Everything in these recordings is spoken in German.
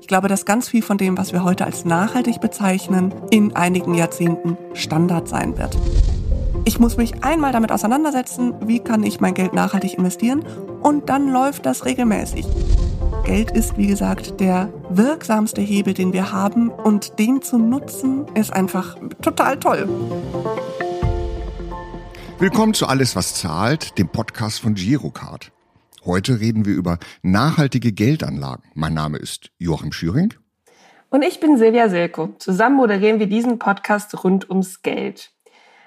Ich glaube, dass ganz viel von dem, was wir heute als nachhaltig bezeichnen, in einigen Jahrzehnten Standard sein wird. Ich muss mich einmal damit auseinandersetzen, wie kann ich mein Geld nachhaltig investieren und dann läuft das regelmäßig. Geld ist, wie gesagt, der wirksamste Hebel, den wir haben und den zu nutzen ist einfach total toll. Willkommen zu Alles, was zahlt, dem Podcast von Girocard. Heute reden wir über nachhaltige Geldanlagen. Mein Name ist Joachim Schüring. Und ich bin Silvia Silko. Zusammen moderieren wir diesen Podcast rund ums Geld.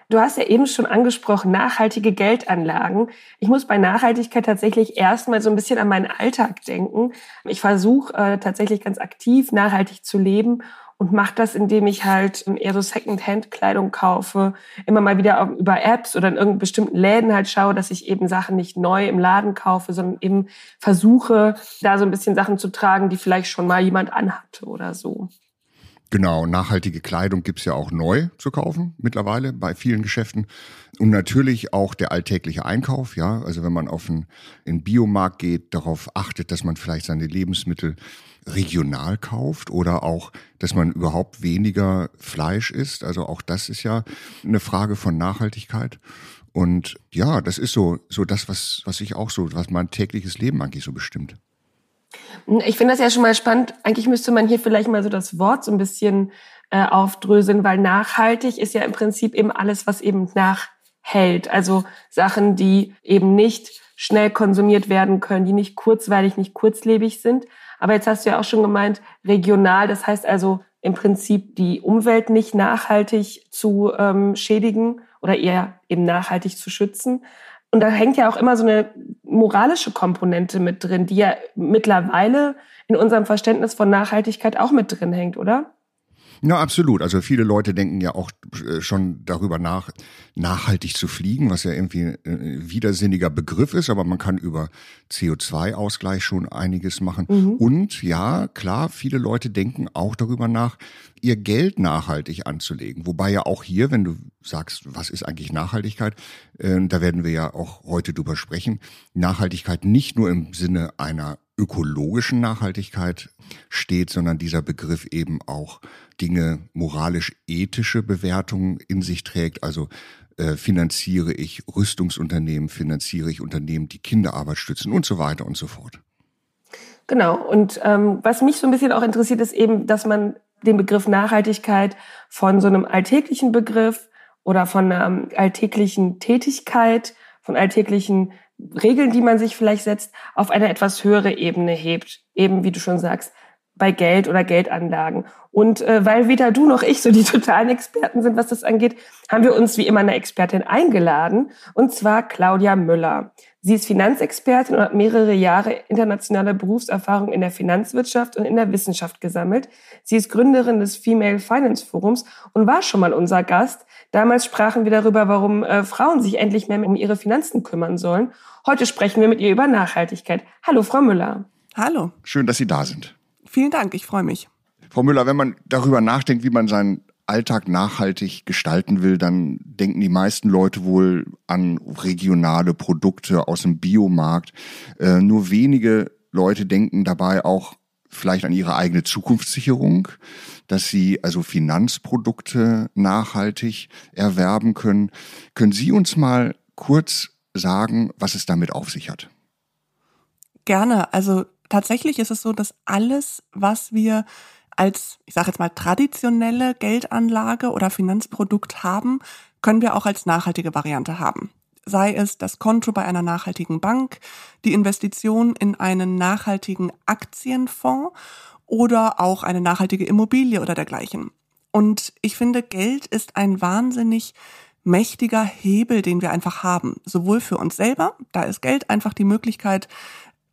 Du hast ja eben schon angesprochen, nachhaltige Geldanlagen. Ich muss bei Nachhaltigkeit tatsächlich erstmal so ein bisschen an meinen Alltag denken. Ich versuche äh, tatsächlich ganz aktiv nachhaltig zu leben und mache das, indem ich halt eher so Second-Hand-Kleidung kaufe, immer mal wieder über Apps oder in irgendeinen bestimmten Läden halt schaue, dass ich eben Sachen nicht neu im Laden kaufe, sondern eben versuche, da so ein bisschen Sachen zu tragen, die vielleicht schon mal jemand anhatte oder so. Genau, nachhaltige Kleidung gibt's ja auch neu zu kaufen mittlerweile bei vielen Geschäften. Und natürlich auch der alltägliche Einkauf, ja. Also wenn man auf einen, in Biomarkt geht, darauf achtet, dass man vielleicht seine Lebensmittel regional kauft oder auch, dass man überhaupt weniger Fleisch isst. Also auch das ist ja eine Frage von Nachhaltigkeit. Und ja, das ist so, so das, was, was ich auch so, was mein tägliches Leben eigentlich so bestimmt. Ich finde das ja schon mal spannend. Eigentlich müsste man hier vielleicht mal so das Wort so ein bisschen äh, aufdröseln, weil nachhaltig ist ja im Prinzip eben alles, was eben nachhält. Also Sachen, die eben nicht schnell konsumiert werden können, die nicht kurzweilig, nicht kurzlebig sind. Aber jetzt hast du ja auch schon gemeint, regional, das heißt also im Prinzip die Umwelt nicht nachhaltig zu ähm, schädigen oder eher eben nachhaltig zu schützen. Und da hängt ja auch immer so eine moralische Komponente mit drin, die ja mittlerweile in unserem Verständnis von Nachhaltigkeit auch mit drin hängt, oder? Ja, absolut. Also viele Leute denken ja auch äh, schon darüber nach, nachhaltig zu fliegen, was ja irgendwie ein widersinniger Begriff ist, aber man kann über CO2-Ausgleich schon einiges machen. Mhm. Und ja, klar, viele Leute denken auch darüber nach, ihr Geld nachhaltig anzulegen. Wobei ja auch hier, wenn du sagst, was ist eigentlich Nachhaltigkeit, äh, da werden wir ja auch heute drüber sprechen, Nachhaltigkeit nicht nur im Sinne einer ökologischen Nachhaltigkeit steht, sondern dieser Begriff eben auch Dinge moralisch-ethische Bewertungen in sich trägt. Also äh, finanziere ich Rüstungsunternehmen, finanziere ich Unternehmen, die Kinderarbeit stützen und so weiter und so fort. Genau. Und ähm, was mich so ein bisschen auch interessiert, ist eben, dass man den Begriff Nachhaltigkeit von so einem alltäglichen Begriff oder von einer ähm, alltäglichen Tätigkeit, von alltäglichen Regeln, die man sich vielleicht setzt, auf eine etwas höhere Ebene hebt. Eben, wie du schon sagst, bei Geld oder Geldanlagen. Und äh, weil weder du noch ich so die totalen Experten sind, was das angeht, haben wir uns wie immer eine Expertin eingeladen, und zwar Claudia Müller. Sie ist Finanzexpertin und hat mehrere Jahre internationale Berufserfahrung in der Finanzwirtschaft und in der Wissenschaft gesammelt. Sie ist Gründerin des Female Finance Forums und war schon mal unser Gast. Damals sprachen wir darüber, warum äh, Frauen sich endlich mehr um ihre Finanzen kümmern sollen. Heute sprechen wir mit ihr über Nachhaltigkeit. Hallo, Frau Müller. Hallo. Schön, dass Sie da sind. Vielen Dank, ich freue mich. Frau Müller, wenn man darüber nachdenkt, wie man seinen Alltag nachhaltig gestalten will, dann denken die meisten Leute wohl an regionale Produkte aus dem Biomarkt. Äh, nur wenige Leute denken dabei auch vielleicht an ihre eigene Zukunftssicherung, dass sie also Finanzprodukte nachhaltig erwerben können. Können Sie uns mal kurz sagen, was es damit auf sich hat? Gerne. Also tatsächlich ist es so, dass alles, was wir als, ich sage jetzt mal, traditionelle Geldanlage oder Finanzprodukt haben, können wir auch als nachhaltige Variante haben. Sei es das Konto bei einer nachhaltigen Bank, die Investition in einen nachhaltigen Aktienfonds oder auch eine nachhaltige Immobilie oder dergleichen. Und ich finde, Geld ist ein wahnsinnig mächtiger Hebel, den wir einfach haben. Sowohl für uns selber, da ist Geld einfach die Möglichkeit,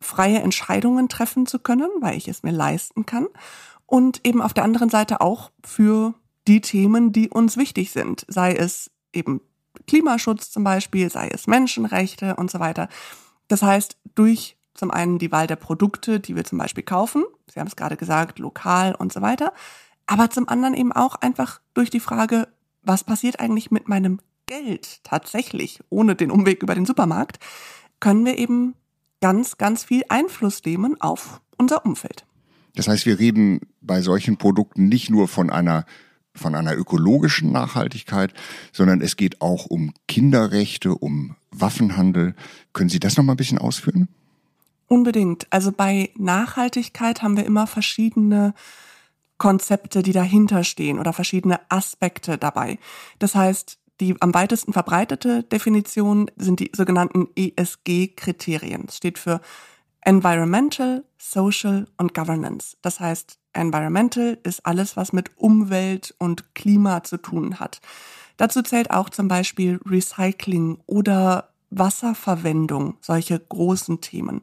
freie Entscheidungen treffen zu können, weil ich es mir leisten kann und eben auf der anderen Seite auch für die Themen, die uns wichtig sind, sei es eben Klimaschutz zum Beispiel, sei es Menschenrechte und so weiter. Das heißt, durch zum einen die Wahl der Produkte, die wir zum Beispiel kaufen, Sie haben es gerade gesagt, lokal und so weiter, aber zum anderen eben auch einfach durch die Frage, was passiert eigentlich mit meinem Geld tatsächlich, ohne den Umweg über den Supermarkt, können wir eben ganz, ganz viel Einfluss nehmen auf unser Umfeld. Das heißt, wir reden bei solchen Produkten nicht nur von einer von einer ökologischen Nachhaltigkeit, sondern es geht auch um Kinderrechte, um Waffenhandel. Können Sie das noch mal ein bisschen ausführen? Unbedingt. Also bei Nachhaltigkeit haben wir immer verschiedene Konzepte, die dahinter stehen oder verschiedene Aspekte dabei. Das heißt, die am weitesten verbreitete Definition sind die sogenannten ESG-Kriterien. Das steht für Environmental, Social und Governance. Das heißt, Environmental ist alles, was mit Umwelt und Klima zu tun hat. Dazu zählt auch zum Beispiel Recycling oder Wasserverwendung, solche großen Themen.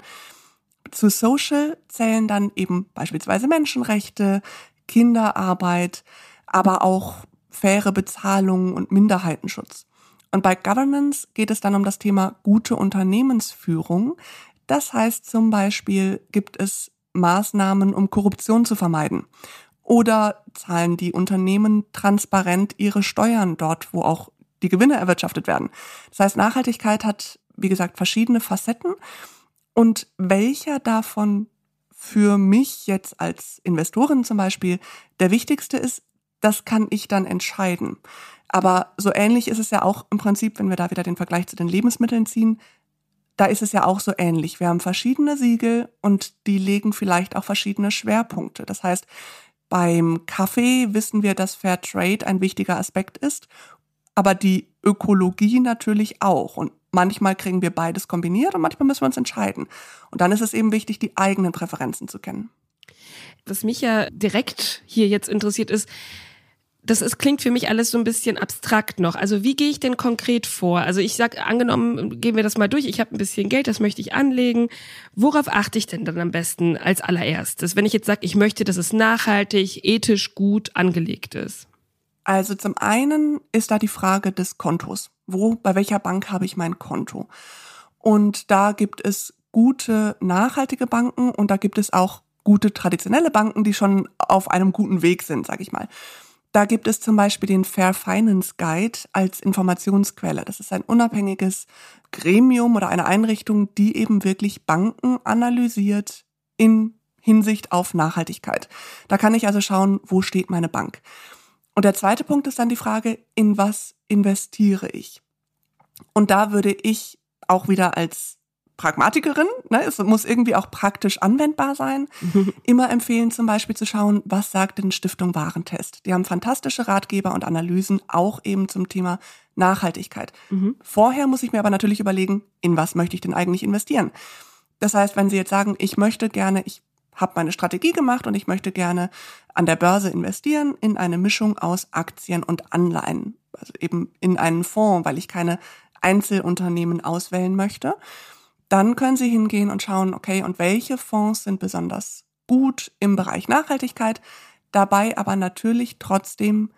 Zu Social zählen dann eben beispielsweise Menschenrechte, Kinderarbeit, aber auch faire Bezahlung und Minderheitenschutz. Und bei Governance geht es dann um das Thema gute Unternehmensführung. Das heißt zum Beispiel, gibt es Maßnahmen, um Korruption zu vermeiden? Oder zahlen die Unternehmen transparent ihre Steuern dort, wo auch die Gewinne erwirtschaftet werden? Das heißt, Nachhaltigkeit hat, wie gesagt, verschiedene Facetten. Und welcher davon für mich jetzt als Investorin zum Beispiel der wichtigste ist, das kann ich dann entscheiden. Aber so ähnlich ist es ja auch im Prinzip, wenn wir da wieder den Vergleich zu den Lebensmitteln ziehen da ist es ja auch so ähnlich. Wir haben verschiedene Siegel und die legen vielleicht auch verschiedene Schwerpunkte. Das heißt, beim Kaffee wissen wir, dass Fair Trade ein wichtiger Aspekt ist, aber die Ökologie natürlich auch. Und manchmal kriegen wir beides kombiniert und manchmal müssen wir uns entscheiden. Und dann ist es eben wichtig, die eigenen Präferenzen zu kennen. Was mich ja direkt hier jetzt interessiert ist, das ist, klingt für mich alles so ein bisschen abstrakt noch. Also wie gehe ich denn konkret vor? Also ich sag, angenommen, gehen wir das mal durch, ich habe ein bisschen Geld, das möchte ich anlegen. Worauf achte ich denn dann am besten als allererstes, wenn ich jetzt sage, ich möchte, dass es nachhaltig, ethisch gut angelegt ist? Also zum einen ist da die Frage des Kontos. Wo, bei welcher Bank habe ich mein Konto? Und da gibt es gute, nachhaltige Banken und da gibt es auch gute traditionelle Banken, die schon auf einem guten Weg sind, sage ich mal. Da gibt es zum Beispiel den Fair Finance Guide als Informationsquelle. Das ist ein unabhängiges Gremium oder eine Einrichtung, die eben wirklich Banken analysiert in Hinsicht auf Nachhaltigkeit. Da kann ich also schauen, wo steht meine Bank. Und der zweite Punkt ist dann die Frage, in was investiere ich? Und da würde ich auch wieder als Pragmatikerin, ne, es muss irgendwie auch praktisch anwendbar sein, immer empfehlen zum Beispiel zu schauen, was sagt denn Stiftung Warentest. Die haben fantastische Ratgeber und Analysen auch eben zum Thema Nachhaltigkeit. Mhm. Vorher muss ich mir aber natürlich überlegen, in was möchte ich denn eigentlich investieren. Das heißt, wenn Sie jetzt sagen, ich möchte gerne, ich habe meine Strategie gemacht und ich möchte gerne an der Börse investieren in eine Mischung aus Aktien und Anleihen, also eben in einen Fonds, weil ich keine Einzelunternehmen auswählen möchte dann können Sie hingehen und schauen, okay, und welche Fonds sind besonders gut im Bereich Nachhaltigkeit, dabei aber natürlich trotzdem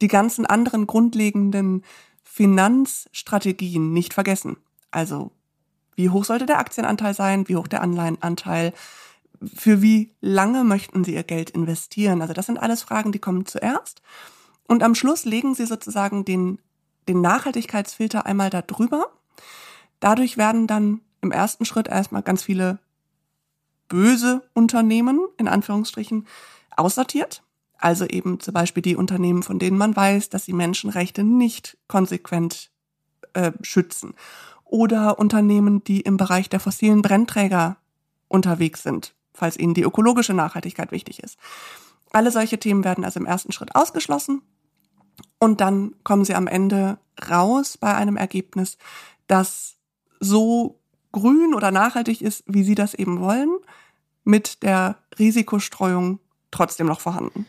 die ganzen anderen grundlegenden Finanzstrategien nicht vergessen. Also, wie hoch sollte der Aktienanteil sein, wie hoch der Anleihenanteil, für wie lange möchten Sie Ihr Geld investieren? Also, das sind alles Fragen, die kommen zuerst. Und am Schluss legen Sie sozusagen den, den Nachhaltigkeitsfilter einmal da drüber. Dadurch werden dann im ersten Schritt erstmal ganz viele böse Unternehmen, in Anführungsstrichen, aussortiert. Also eben zum Beispiel die Unternehmen, von denen man weiß, dass sie Menschenrechte nicht konsequent äh, schützen. Oder Unternehmen, die im Bereich der fossilen Brennträger unterwegs sind, falls ihnen die ökologische Nachhaltigkeit wichtig ist. Alle solche Themen werden also im ersten Schritt ausgeschlossen. Und dann kommen sie am Ende raus bei einem Ergebnis, das so grün oder nachhaltig ist, wie Sie das eben wollen, mit der Risikostreuung trotzdem noch vorhanden.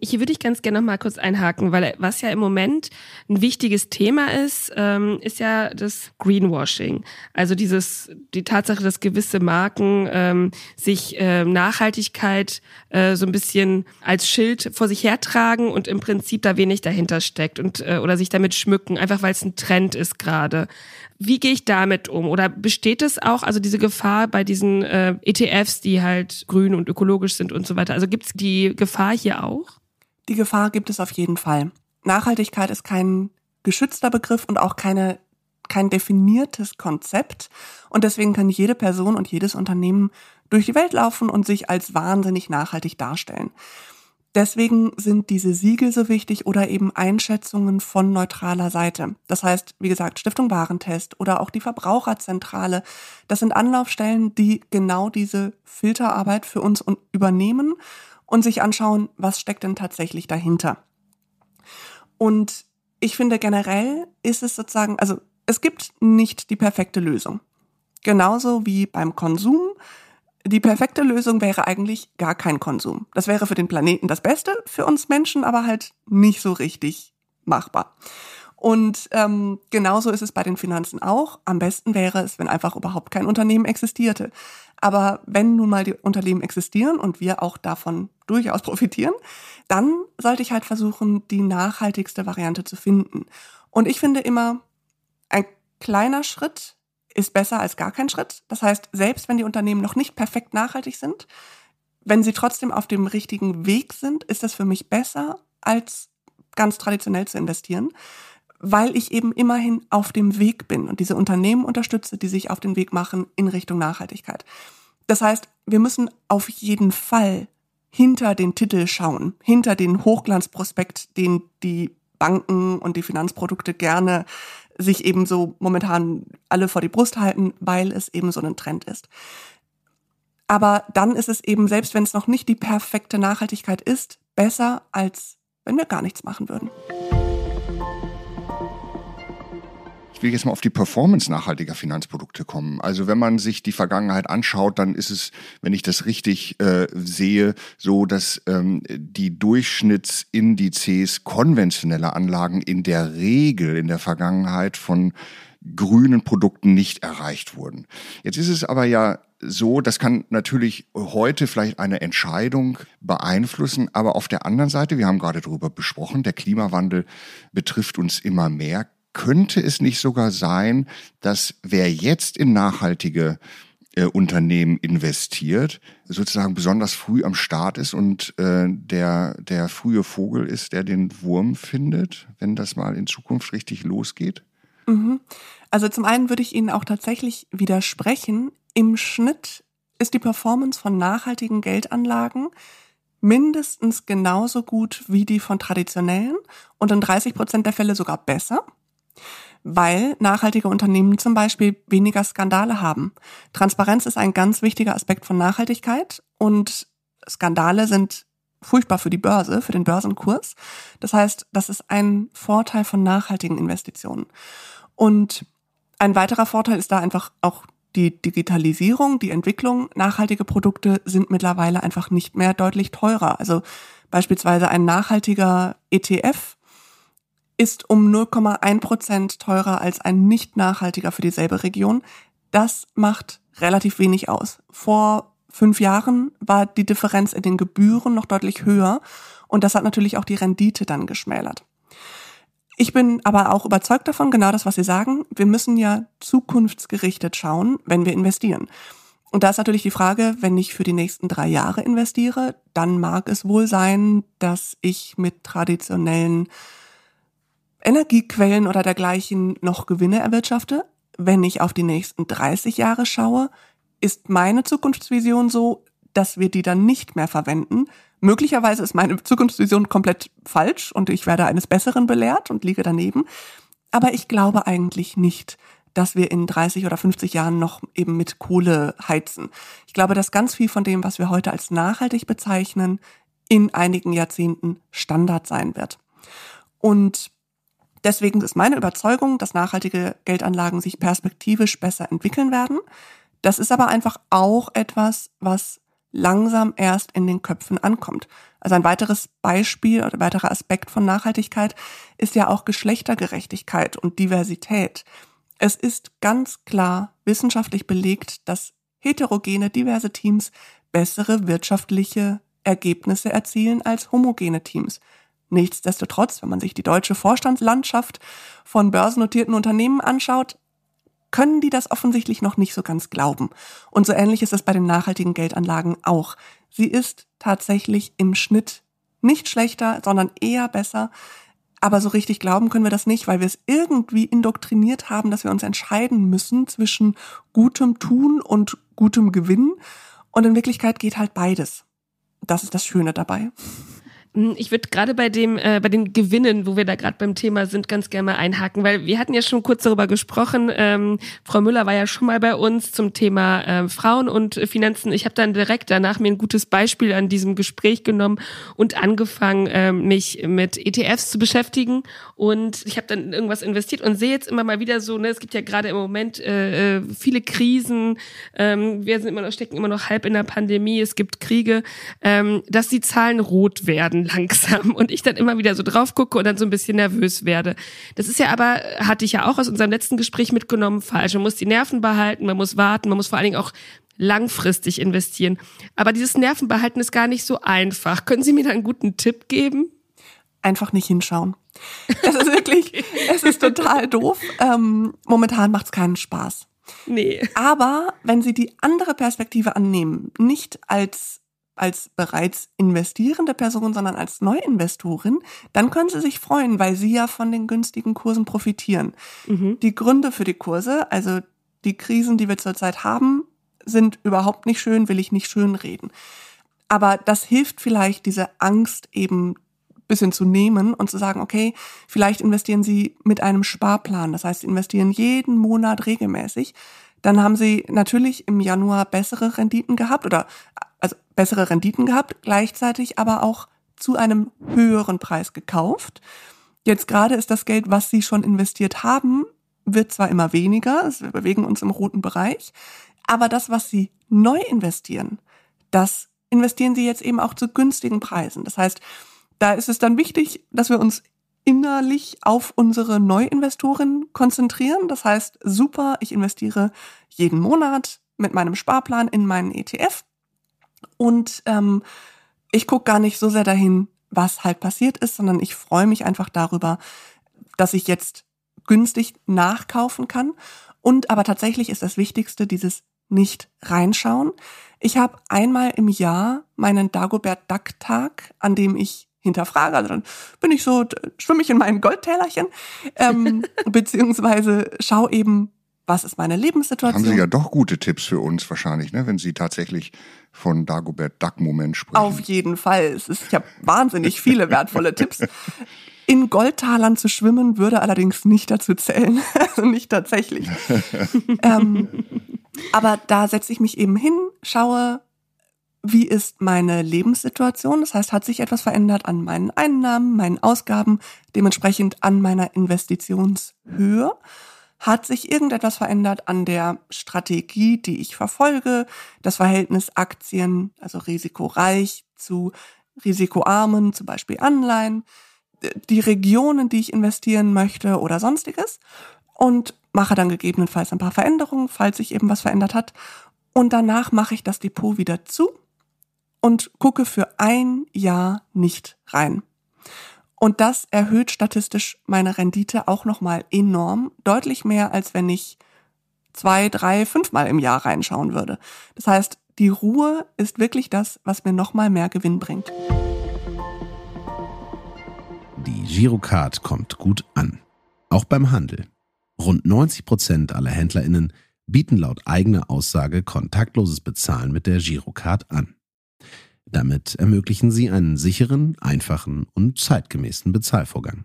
Hier würde ich ganz gerne noch mal kurz einhaken, weil was ja im Moment ein wichtiges Thema ist, ähm, ist ja das Greenwashing. Also dieses die Tatsache, dass gewisse Marken ähm, sich äh, Nachhaltigkeit äh, so ein bisschen als Schild vor sich hertragen und im Prinzip da wenig dahinter steckt und äh, oder sich damit schmücken, einfach weil es ein Trend ist gerade. Wie gehe ich damit um? Oder besteht es auch, also diese Gefahr bei diesen äh, ETFs, die halt grün und ökologisch sind und so weiter? Also gibt es die Gefahr hier auch? Die Gefahr gibt es auf jeden Fall. Nachhaltigkeit ist kein geschützter Begriff und auch keine kein definiertes Konzept und deswegen kann jede Person und jedes Unternehmen durch die Welt laufen und sich als wahnsinnig nachhaltig darstellen. Deswegen sind diese Siegel so wichtig oder eben Einschätzungen von neutraler Seite. Das heißt, wie gesagt, Stiftung Warentest oder auch die Verbraucherzentrale. Das sind Anlaufstellen, die genau diese Filterarbeit für uns übernehmen und sich anschauen, was steckt denn tatsächlich dahinter. Und ich finde generell ist es sozusagen, also es gibt nicht die perfekte Lösung. Genauso wie beim Konsum die perfekte Lösung wäre eigentlich gar kein Konsum. Das wäre für den Planeten das Beste, für uns Menschen aber halt nicht so richtig machbar. Und ähm, genauso ist es bei den Finanzen auch. Am besten wäre es, wenn einfach überhaupt kein Unternehmen existierte. Aber wenn nun mal die Unternehmen existieren und wir auch davon durchaus profitieren, dann sollte ich halt versuchen, die nachhaltigste Variante zu finden. Und ich finde immer, ein kleiner Schritt ist besser als gar kein Schritt. Das heißt, selbst wenn die Unternehmen noch nicht perfekt nachhaltig sind, wenn sie trotzdem auf dem richtigen Weg sind, ist das für mich besser, als ganz traditionell zu investieren, weil ich eben immerhin auf dem Weg bin und diese Unternehmen unterstütze, die sich auf den Weg machen in Richtung Nachhaltigkeit. Das heißt, wir müssen auf jeden Fall hinter den Titel schauen, hinter den Hochglanzprospekt, den die Banken und die Finanzprodukte gerne sich eben so momentan alle vor die Brust halten, weil es eben so ein Trend ist. Aber dann ist es eben, selbst wenn es noch nicht die perfekte Nachhaltigkeit ist, besser, als wenn wir gar nichts machen würden. Ich will jetzt mal auf die Performance nachhaltiger Finanzprodukte kommen. Also wenn man sich die Vergangenheit anschaut, dann ist es, wenn ich das richtig äh, sehe, so, dass ähm, die Durchschnittsindizes konventioneller Anlagen in der Regel in der Vergangenheit von grünen Produkten nicht erreicht wurden. Jetzt ist es aber ja so, das kann natürlich heute vielleicht eine Entscheidung beeinflussen, aber auf der anderen Seite, wir haben gerade darüber besprochen, der Klimawandel betrifft uns immer mehr könnte es nicht sogar sein, dass wer jetzt in nachhaltige äh, Unternehmen investiert, sozusagen besonders früh am Start ist und äh, der, der frühe Vogel ist, der den Wurm findet, wenn das mal in Zukunft richtig losgeht? Mhm. Also zum einen würde ich Ihnen auch tatsächlich widersprechen. Im Schnitt ist die Performance von nachhaltigen Geldanlagen mindestens genauso gut wie die von traditionellen und in 30 Prozent der Fälle sogar besser weil nachhaltige Unternehmen zum Beispiel weniger Skandale haben. Transparenz ist ein ganz wichtiger Aspekt von Nachhaltigkeit und Skandale sind furchtbar für die Börse, für den Börsenkurs. Das heißt, das ist ein Vorteil von nachhaltigen Investitionen. Und ein weiterer Vorteil ist da einfach auch die Digitalisierung, die Entwicklung. Nachhaltige Produkte sind mittlerweile einfach nicht mehr deutlich teurer. Also beispielsweise ein nachhaltiger ETF ist um 0,1 Prozent teurer als ein nicht nachhaltiger für dieselbe Region. Das macht relativ wenig aus. Vor fünf Jahren war die Differenz in den Gebühren noch deutlich höher und das hat natürlich auch die Rendite dann geschmälert. Ich bin aber auch überzeugt davon, genau das, was Sie sagen. Wir müssen ja zukunftsgerichtet schauen, wenn wir investieren. Und da ist natürlich die Frage, wenn ich für die nächsten drei Jahre investiere, dann mag es wohl sein, dass ich mit traditionellen Energiequellen oder dergleichen noch Gewinne erwirtschafte. Wenn ich auf die nächsten 30 Jahre schaue, ist meine Zukunftsvision so, dass wir die dann nicht mehr verwenden. Möglicherweise ist meine Zukunftsvision komplett falsch und ich werde eines Besseren belehrt und liege daneben. Aber ich glaube eigentlich nicht, dass wir in 30 oder 50 Jahren noch eben mit Kohle heizen. Ich glaube, dass ganz viel von dem, was wir heute als nachhaltig bezeichnen, in einigen Jahrzehnten Standard sein wird. Und Deswegen ist meine Überzeugung, dass nachhaltige Geldanlagen sich perspektivisch besser entwickeln werden. Das ist aber einfach auch etwas, was langsam erst in den Köpfen ankommt. Also ein weiteres Beispiel oder weiterer Aspekt von Nachhaltigkeit ist ja auch Geschlechtergerechtigkeit und Diversität. Es ist ganz klar wissenschaftlich belegt, dass heterogene, diverse Teams bessere wirtschaftliche Ergebnisse erzielen als homogene Teams. Nichtsdestotrotz, wenn man sich die deutsche Vorstandslandschaft von börsennotierten Unternehmen anschaut, können die das offensichtlich noch nicht so ganz glauben. Und so ähnlich ist es bei den nachhaltigen Geldanlagen auch. Sie ist tatsächlich im Schnitt nicht schlechter, sondern eher besser. Aber so richtig glauben können wir das nicht, weil wir es irgendwie indoktriniert haben, dass wir uns entscheiden müssen zwischen gutem Tun und gutem Gewinn. Und in Wirklichkeit geht halt beides. Das ist das Schöne dabei. Hm, ich würde gerade bei dem, äh, bei den Gewinnen, wo wir da gerade beim Thema sind, ganz gerne mal einhaken, weil wir hatten ja schon kurz darüber gesprochen. Ähm, Frau Müller war ja schon mal bei uns zum Thema äh, Frauen und Finanzen. Ich habe dann direkt danach mir ein gutes Beispiel an diesem Gespräch genommen und angefangen, äh, mich mit ETFs zu beschäftigen. Und ich habe dann irgendwas investiert und sehe jetzt immer mal wieder so, ne, es gibt ja gerade im Moment äh, äh viele Krisen. Ähm, wir sind immer noch, stecken immer noch halb in der Pandemie. Es gibt Kriege, ähm, dass die Zahlen rot werden langsam und ich dann immer wieder so drauf gucke und dann so ein bisschen nervös werde. Das ist ja aber, hatte ich ja auch aus unserem letzten Gespräch mitgenommen, falsch. Man muss die Nerven behalten, man muss warten, man muss vor allen Dingen auch langfristig investieren. Aber dieses Nervenbehalten ist gar nicht so einfach. Können Sie mir da einen guten Tipp geben? Einfach nicht hinschauen. Es ist wirklich, es ist total doof. Ähm, momentan macht es keinen Spaß. Nee. Aber wenn Sie die andere Perspektive annehmen, nicht als als bereits investierende Person, sondern als Neuinvestorin, dann können Sie sich freuen, weil Sie ja von den günstigen Kursen profitieren. Mhm. Die Gründe für die Kurse, also die Krisen, die wir zurzeit haben, sind überhaupt nicht schön, will ich nicht schön reden. Aber das hilft vielleicht, diese Angst eben bisschen zu nehmen und zu sagen, okay, vielleicht investieren Sie mit einem Sparplan. Das heißt, Sie investieren jeden Monat regelmäßig. Dann haben Sie natürlich im Januar bessere Renditen gehabt oder also bessere Renditen gehabt, gleichzeitig aber auch zu einem höheren Preis gekauft. Jetzt gerade ist das Geld, was Sie schon investiert haben, wird zwar immer weniger, wir bewegen uns im roten Bereich, aber das, was Sie neu investieren, das investieren Sie jetzt eben auch zu günstigen Preisen. Das heißt, da ist es dann wichtig, dass wir uns innerlich auf unsere Neuinvestoren konzentrieren. Das heißt, super, ich investiere jeden Monat mit meinem Sparplan in meinen ETF und ähm, ich gucke gar nicht so sehr dahin, was halt passiert ist, sondern ich freue mich einfach darüber, dass ich jetzt günstig nachkaufen kann. Und aber tatsächlich ist das Wichtigste dieses nicht reinschauen. Ich habe einmal im Jahr meinen Dagobert Duck Tag, an dem ich hinterfrage. Also dann bin ich so, schwimme ich in meinem Goldtälerchen, ähm, beziehungsweise schau eben, was ist meine Lebenssituation. Haben Sie ja doch gute Tipps für uns wahrscheinlich, ne? wenn Sie tatsächlich von Dagobert Duck-Moment sprechen. Auf jeden Fall. Es ist, ich habe wahnsinnig viele wertvolle Tipps. In Goldtalern zu schwimmen würde allerdings nicht dazu zählen. Also nicht tatsächlich. ähm, aber da setze ich mich eben hin, schaue, wie ist meine Lebenssituation? Das heißt, hat sich etwas verändert an meinen Einnahmen, meinen Ausgaben, dementsprechend an meiner Investitionshöhe? Hat sich irgendetwas verändert an der Strategie, die ich verfolge? Das Verhältnis Aktien, also risikoreich zu risikoarmen, zum Beispiel Anleihen, die Regionen, die ich investieren möchte oder sonstiges und mache dann gegebenenfalls ein paar Veränderungen, falls sich eben was verändert hat. Und danach mache ich das Depot wieder zu und gucke für ein Jahr nicht rein. Und das erhöht statistisch meine Rendite auch nochmal enorm, deutlich mehr, als wenn ich zwei, drei, fünfmal im Jahr reinschauen würde. Das heißt, die Ruhe ist wirklich das, was mir nochmal mehr Gewinn bringt. Die Girocard kommt gut an. Auch beim Handel. Rund 90 Prozent aller HändlerInnen bieten laut eigener Aussage kontaktloses Bezahlen mit der Girocard an. Damit ermöglichen sie einen sicheren, einfachen und zeitgemäßen Bezahlvorgang.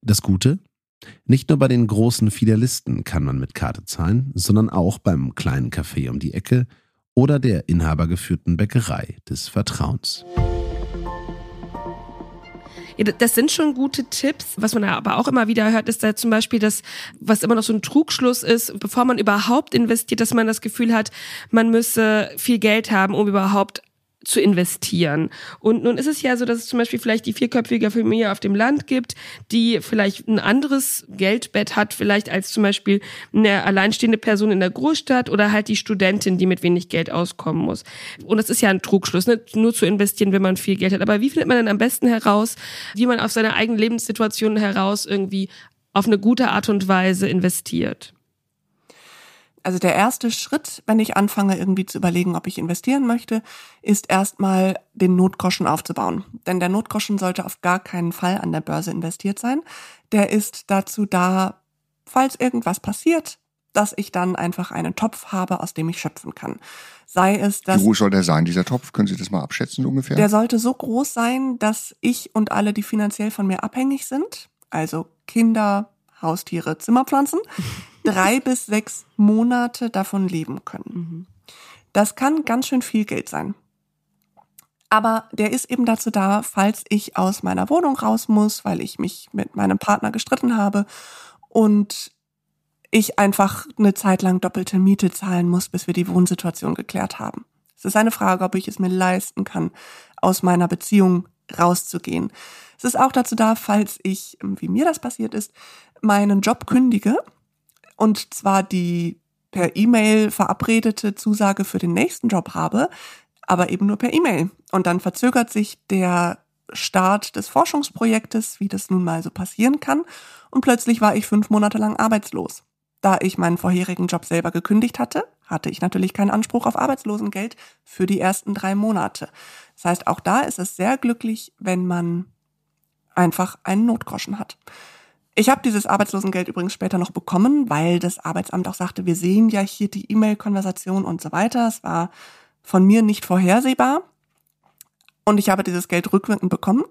Das Gute? Nicht nur bei den großen Filialisten kann man mit Karte zahlen, sondern auch beim kleinen Café um die Ecke oder der inhabergeführten Bäckerei des Vertrauens. das sind schon gute Tipps. Was man aber auch immer wieder hört, ist da zum Beispiel das, was immer noch so ein Trugschluss ist, bevor man überhaupt investiert, dass man das Gefühl hat, man müsse viel Geld haben, um überhaupt zu investieren. Und nun ist es ja so, dass es zum Beispiel vielleicht die vierköpfige Familie auf dem Land gibt, die vielleicht ein anderes Geldbett hat, vielleicht als zum Beispiel eine alleinstehende Person in der Großstadt oder halt die Studentin, die mit wenig Geld auskommen muss. Und das ist ja ein Trugschluss, ne? nur zu investieren, wenn man viel Geld hat. Aber wie findet man denn am besten heraus, wie man auf seine eigenen Lebenssituation heraus irgendwie auf eine gute Art und Weise investiert? Also der erste Schritt, wenn ich anfange irgendwie zu überlegen, ob ich investieren möchte, ist erstmal den Notgroschen aufzubauen. Denn der Notgroschen sollte auf gar keinen Fall an der Börse investiert sein. Der ist dazu da, falls irgendwas passiert, dass ich dann einfach einen Topf habe, aus dem ich schöpfen kann. Sei es, dass. Wie groß soll der sein, dieser Topf? Können Sie das mal abschätzen ungefähr? Der sollte so groß sein, dass ich und alle, die finanziell von mir abhängig sind, also Kinder, Haustiere, Zimmerpflanzen, drei bis sechs Monate davon leben können. Das kann ganz schön viel Geld sein. Aber der ist eben dazu da, falls ich aus meiner Wohnung raus muss, weil ich mich mit meinem Partner gestritten habe und ich einfach eine Zeit lang doppelte Miete zahlen muss, bis wir die Wohnsituation geklärt haben. Es ist eine Frage, ob ich es mir leisten kann, aus meiner Beziehung rauszugehen. Es ist auch dazu da, falls ich, wie mir das passiert ist, meinen Job kündige und zwar die per E-Mail verabredete Zusage für den nächsten Job habe, aber eben nur per E-Mail. Und dann verzögert sich der Start des Forschungsprojektes, wie das nun mal so passieren kann. Und plötzlich war ich fünf Monate lang arbeitslos. Da ich meinen vorherigen Job selber gekündigt hatte, hatte ich natürlich keinen Anspruch auf Arbeitslosengeld für die ersten drei Monate. Das heißt, auch da ist es sehr glücklich, wenn man einfach einen Notgroschen hat. Ich habe dieses Arbeitslosengeld übrigens später noch bekommen, weil das Arbeitsamt auch sagte, wir sehen ja hier die E-Mail-Konversation und so weiter. Es war von mir nicht vorhersehbar. Und ich habe dieses Geld rückwirkend bekommen.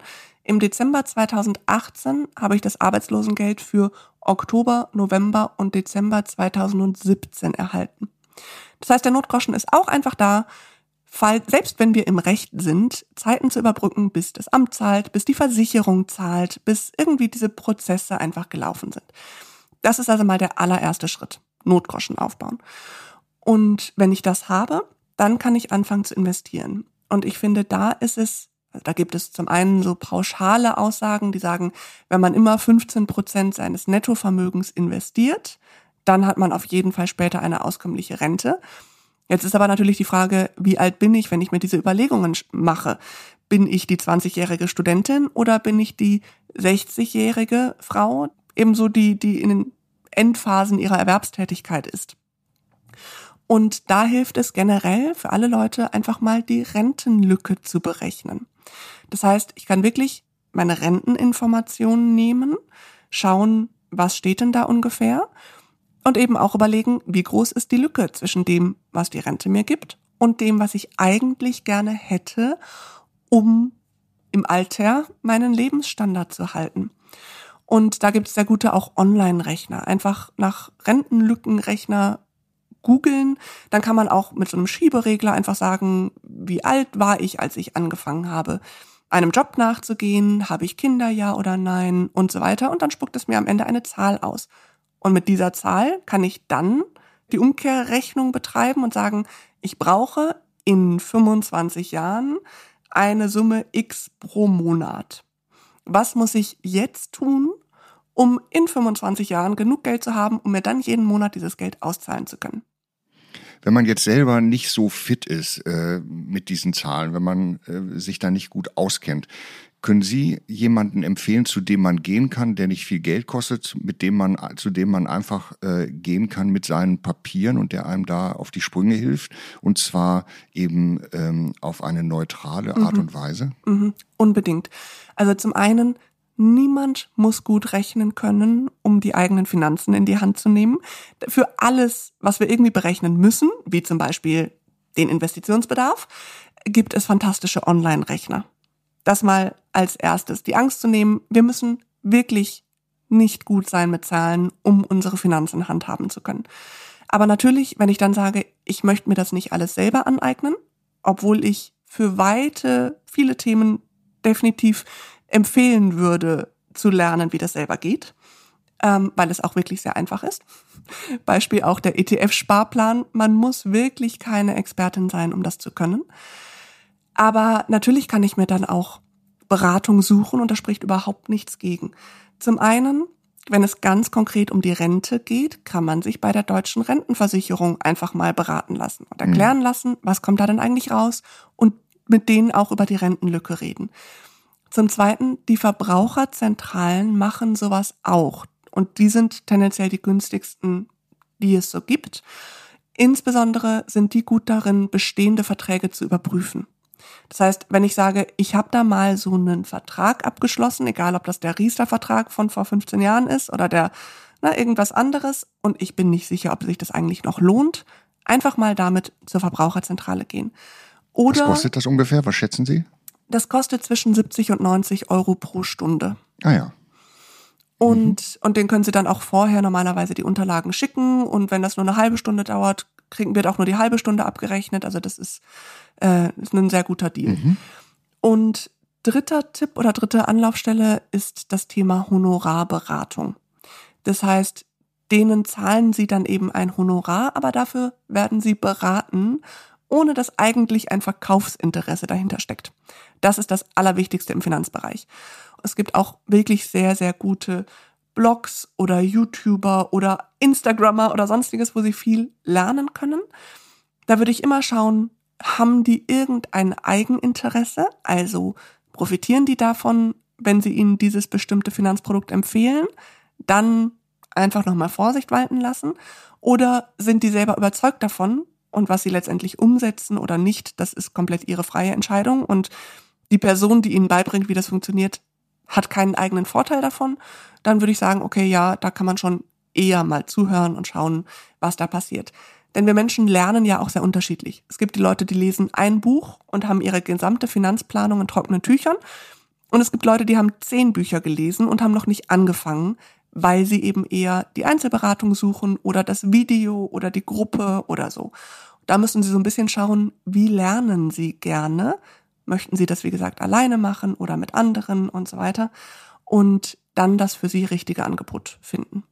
Im Dezember 2018 habe ich das Arbeitslosengeld für Oktober, November und Dezember 2017 erhalten. Das heißt, der Notgroschen ist auch einfach da, Fall, selbst wenn wir im Recht sind, Zeiten zu überbrücken, bis das Amt zahlt, bis die Versicherung zahlt, bis irgendwie diese Prozesse einfach gelaufen sind. Das ist also mal der allererste Schritt. Notgroschen aufbauen. Und wenn ich das habe, dann kann ich anfangen zu investieren. Und ich finde, da ist es, da gibt es zum einen so pauschale Aussagen, die sagen, wenn man immer 15 Prozent seines Nettovermögens investiert, dann hat man auf jeden Fall später eine auskömmliche Rente. Jetzt ist aber natürlich die Frage, wie alt bin ich, wenn ich mir diese Überlegungen mache? Bin ich die 20-jährige Studentin oder bin ich die 60-jährige Frau, ebenso die, die in den Endphasen ihrer Erwerbstätigkeit ist? Und da hilft es generell für alle Leute einfach mal die Rentenlücke zu berechnen. Das heißt, ich kann wirklich meine Renteninformationen nehmen, schauen, was steht denn da ungefähr und eben auch überlegen, wie groß ist die Lücke zwischen dem, was die Rente mir gibt und dem, was ich eigentlich gerne hätte, um im Alter meinen Lebensstandard zu halten. Und da gibt es sehr gute auch Online-Rechner. Einfach nach Rentenlückenrechner googeln. Dann kann man auch mit so einem Schieberegler einfach sagen, wie alt war ich, als ich angefangen habe, einem Job nachzugehen, habe ich Kinder ja oder nein und so weiter. Und dann spuckt es mir am Ende eine Zahl aus. Und mit dieser Zahl kann ich dann die Umkehrrechnung betreiben und sagen, ich brauche in 25 Jahren eine Summe X pro Monat. Was muss ich jetzt tun, um in 25 Jahren genug Geld zu haben, um mir dann jeden Monat dieses Geld auszahlen zu können? Wenn man jetzt selber nicht so fit ist äh, mit diesen Zahlen, wenn man äh, sich da nicht gut auskennt, können Sie jemanden empfehlen, zu dem man gehen kann, der nicht viel Geld kostet, mit dem man, zu dem man einfach äh, gehen kann mit seinen Papieren und der einem da auf die Sprünge hilft? Und zwar eben ähm, auf eine neutrale Art mhm. und Weise? Mhm. Unbedingt. Also zum einen, niemand muss gut rechnen können, um die eigenen Finanzen in die Hand zu nehmen. Für alles, was wir irgendwie berechnen müssen, wie zum Beispiel den Investitionsbedarf, gibt es fantastische Online-Rechner das mal als erstes, die Angst zu nehmen, wir müssen wirklich nicht gut sein mit Zahlen, um unsere Finanzen handhaben zu können. Aber natürlich, wenn ich dann sage, ich möchte mir das nicht alles selber aneignen, obwohl ich für weite, viele Themen definitiv empfehlen würde, zu lernen, wie das selber geht, ähm, weil es auch wirklich sehr einfach ist. Beispiel auch der ETF-Sparplan. Man muss wirklich keine Expertin sein, um das zu können. Aber natürlich kann ich mir dann auch Beratung suchen und da spricht überhaupt nichts gegen. Zum einen, wenn es ganz konkret um die Rente geht, kann man sich bei der deutschen Rentenversicherung einfach mal beraten lassen und erklären mhm. lassen, was kommt da denn eigentlich raus und mit denen auch über die Rentenlücke reden. Zum Zweiten, die Verbraucherzentralen machen sowas auch und die sind tendenziell die günstigsten, die es so gibt. Insbesondere sind die gut darin, bestehende Verträge zu überprüfen. Das heißt, wenn ich sage, ich habe da mal so einen Vertrag abgeschlossen, egal ob das der Riester-Vertrag von vor 15 Jahren ist oder der na, irgendwas anderes und ich bin nicht sicher, ob sich das eigentlich noch lohnt, einfach mal damit zur Verbraucherzentrale gehen. Oder Was kostet das ungefähr? Was schätzen Sie? Das kostet zwischen 70 und 90 Euro pro Stunde. Ah ja. Und, mhm. und den können Sie dann auch vorher normalerweise die Unterlagen schicken. Und wenn das nur eine halbe Stunde dauert, kriegen wird auch nur die halbe Stunde abgerechnet. Also das ist, äh, ist ein sehr guter Deal. Mhm. Und dritter Tipp oder dritte Anlaufstelle ist das Thema Honorarberatung. Das heißt, denen zahlen Sie dann eben ein Honorar, aber dafür werden Sie beraten, ohne dass eigentlich ein Verkaufsinteresse dahinter steckt. Das ist das Allerwichtigste im Finanzbereich. Es gibt auch wirklich sehr, sehr gute Blogs oder YouTuber oder Instagrammer oder sonstiges, wo sie viel lernen können. Da würde ich immer schauen, haben die irgendein Eigeninteresse? Also profitieren die davon, wenn sie ihnen dieses bestimmte Finanzprodukt empfehlen? Dann einfach nochmal Vorsicht walten lassen? Oder sind die selber überzeugt davon? Und was sie letztendlich umsetzen oder nicht, das ist komplett ihre freie Entscheidung. Und die Person, die ihnen beibringt, wie das funktioniert, hat keinen eigenen Vorteil davon, dann würde ich sagen, okay, ja, da kann man schon eher mal zuhören und schauen, was da passiert. Denn wir Menschen lernen ja auch sehr unterschiedlich. Es gibt die Leute, die lesen ein Buch und haben ihre gesamte Finanzplanung in trockenen Tüchern. Und es gibt Leute, die haben zehn Bücher gelesen und haben noch nicht angefangen, weil sie eben eher die Einzelberatung suchen oder das Video oder die Gruppe oder so. Da müssen sie so ein bisschen schauen, wie lernen sie gerne, Möchten Sie das, wie gesagt, alleine machen oder mit anderen und so weiter? Und dann das für Sie richtige Angebot finden.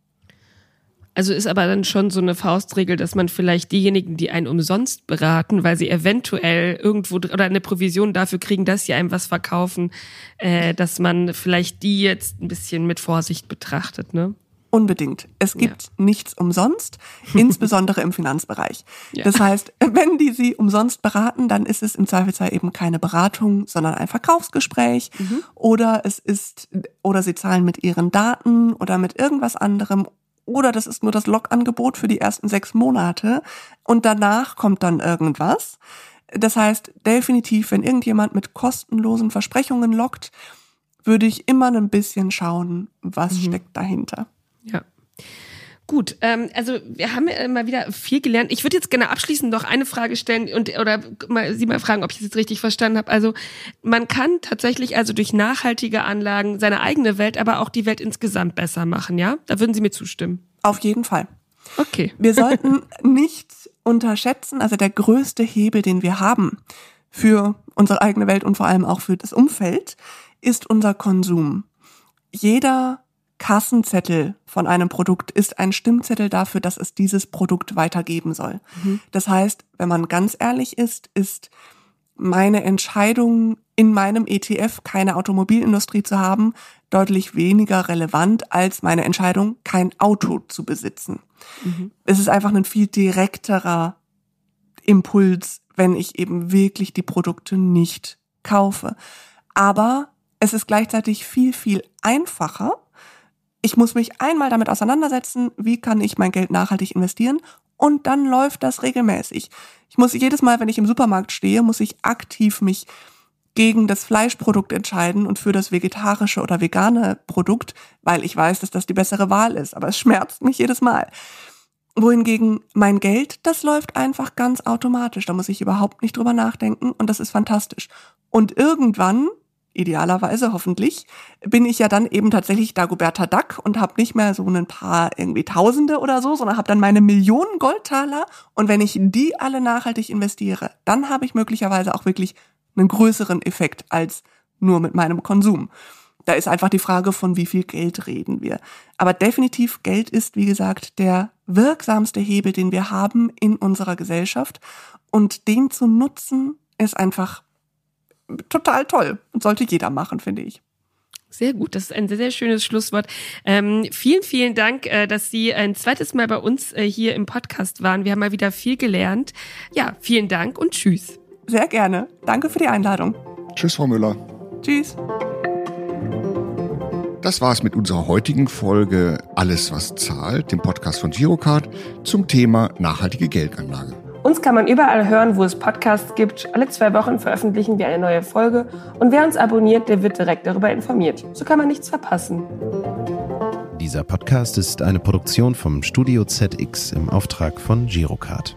Also ist aber dann schon so eine Faustregel, dass man vielleicht diejenigen, die einen umsonst beraten, weil sie eventuell irgendwo oder eine Provision dafür kriegen, dass sie einem was verkaufen, äh, dass man vielleicht die jetzt ein bisschen mit Vorsicht betrachtet, ne? Unbedingt. Es gibt ja. nichts umsonst, insbesondere im Finanzbereich. Ja. Das heißt, wenn die Sie umsonst beraten, dann ist es im Zweifelsfall eben keine Beratung, sondern ein Verkaufsgespräch mhm. oder es ist, oder Sie zahlen mit Ihren Daten oder mit irgendwas anderem oder das ist nur das Logangebot für die ersten sechs Monate und danach kommt dann irgendwas. Das heißt, definitiv, wenn irgendjemand mit kostenlosen Versprechungen lockt, würde ich immer ein bisschen schauen, was mhm. steckt dahinter. Ja. Gut, ähm, also wir haben ja mal wieder viel gelernt. Ich würde jetzt gerne abschließend noch eine Frage stellen und oder mal Sie mal fragen, ob ich es jetzt richtig verstanden habe. Also man kann tatsächlich also durch nachhaltige Anlagen seine eigene Welt, aber auch die Welt insgesamt besser machen, ja? Da würden Sie mir zustimmen. Auf jeden Fall. Okay. Wir sollten nicht unterschätzen, also der größte Hebel, den wir haben für unsere eigene Welt und vor allem auch für das Umfeld, ist unser Konsum. Jeder Kassenzettel von einem Produkt ist ein Stimmzettel dafür, dass es dieses Produkt weitergeben soll. Mhm. Das heißt, wenn man ganz ehrlich ist, ist meine Entscheidung, in meinem ETF keine Automobilindustrie zu haben, deutlich weniger relevant als meine Entscheidung, kein Auto zu besitzen. Mhm. Es ist einfach ein viel direkterer Impuls, wenn ich eben wirklich die Produkte nicht kaufe. Aber es ist gleichzeitig viel, viel einfacher, ich muss mich einmal damit auseinandersetzen, wie kann ich mein Geld nachhaltig investieren und dann läuft das regelmäßig. Ich muss jedes Mal, wenn ich im Supermarkt stehe, muss ich aktiv mich gegen das Fleischprodukt entscheiden und für das vegetarische oder vegane Produkt, weil ich weiß, dass das die bessere Wahl ist, aber es schmerzt mich jedes Mal. Wohingegen mein Geld, das läuft einfach ganz automatisch. Da muss ich überhaupt nicht drüber nachdenken und das ist fantastisch. Und irgendwann idealerweise hoffentlich, bin ich ja dann eben tatsächlich Dagoberta Duck und habe nicht mehr so ein paar irgendwie Tausende oder so, sondern habe dann meine Millionen Goldtaler und wenn ich die alle nachhaltig investiere, dann habe ich möglicherweise auch wirklich einen größeren Effekt als nur mit meinem Konsum. Da ist einfach die Frage, von wie viel Geld reden wir. Aber definitiv Geld ist, wie gesagt, der wirksamste Hebel, den wir haben in unserer Gesellschaft. Und den zu nutzen, ist einfach total toll und sollte jeder machen, finde ich. Sehr gut, das ist ein sehr, sehr schönes Schlusswort. Ähm, vielen, vielen Dank, äh, dass Sie ein zweites Mal bei uns äh, hier im Podcast waren. Wir haben mal wieder viel gelernt. Ja, vielen Dank und tschüss. Sehr gerne. Danke für die Einladung. Tschüss, Frau Müller. Tschüss. Das war's mit unserer heutigen Folge Alles, was zahlt, dem Podcast von Girocard zum Thema nachhaltige Geldanlage. Uns kann man überall hören, wo es Podcasts gibt. Alle zwei Wochen veröffentlichen wir eine neue Folge und wer uns abonniert, der wird direkt darüber informiert. So kann man nichts verpassen. Dieser Podcast ist eine Produktion vom Studio ZX im Auftrag von Girocard.